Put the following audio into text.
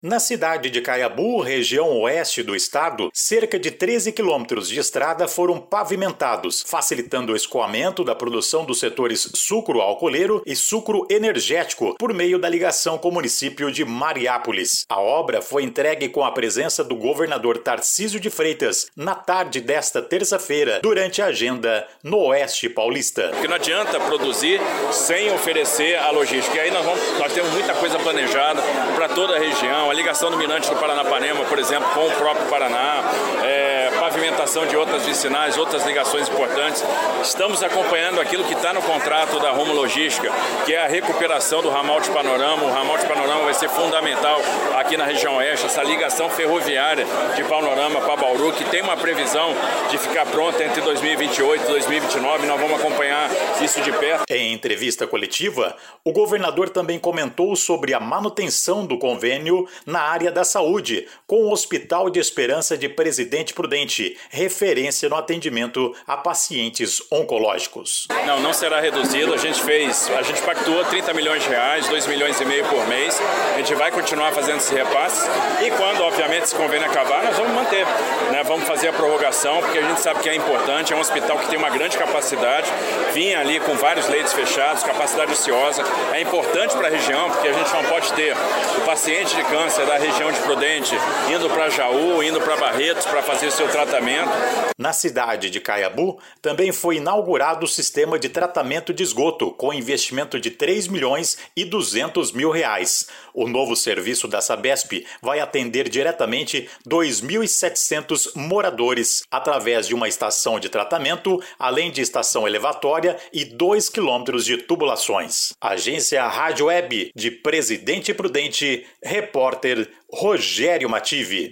Na cidade de Caiabu, região oeste do estado, cerca de 13 quilômetros de estrada foram pavimentados, facilitando o escoamento da produção dos setores sucro-alcooleiro e sucro-energético por meio da ligação com o município de Mariápolis. A obra foi entregue com a presença do governador Tarcísio de Freitas na tarde desta terça-feira, durante a agenda no Oeste Paulista. Porque não adianta produzir sem oferecer a logística. E aí nós, vamos, nós temos muita coisa planejada para toda a região a ligação do Mirante do Paranapanema, por exemplo, com o próprio Paraná, é, pavimentação de outras vicinais, outras ligações importantes. Estamos acompanhando aquilo que está no contrato da Rumo Logística, que é a recuperação do ramal de Panorama. O ramal de Panorama vai ser fundamental aqui na região oeste, essa ligação ferroviária de Panorama para Bauru, que tem uma previsão de ficar pronta entre 2028 e 2029. Nós vamos acompanhar isso de perto. Em entrevista coletiva, o governador também comentou sobre a manutenção do convênio na área da saúde, com o Hospital de Esperança de Presidente Prudente, referência no atendimento a pacientes oncológicos. Não, não será reduzido. A gente fez, a gente pactuou 30 milhões de reais, 2 milhões e meio por mês. A gente vai continuar fazendo esse repasse e quando, obviamente, esse convênio acabar, nós vamos manter. Né? Vamos fazer a prorrogação, porque a gente sabe que é importante. É um hospital que tem uma grande capacidade, vinha ali com vários leitos fechados, capacidade ociosa. É importante para a região, porque a gente não pode ter o paciente de câncer da região de Prudente, indo para Jaú, indo para Barretos para fazer seu tratamento. Na cidade de Caiabu, também foi inaugurado o sistema de tratamento de esgoto, com investimento de 3 milhões e 200 mil reais. O novo serviço da Sabesp vai atender diretamente 2.700 moradores, através de uma estação de tratamento, além de estação elevatória e 2 quilômetros de tubulações. Agência Rádio Web de Presidente Prudente, repórter Rogério Mativi.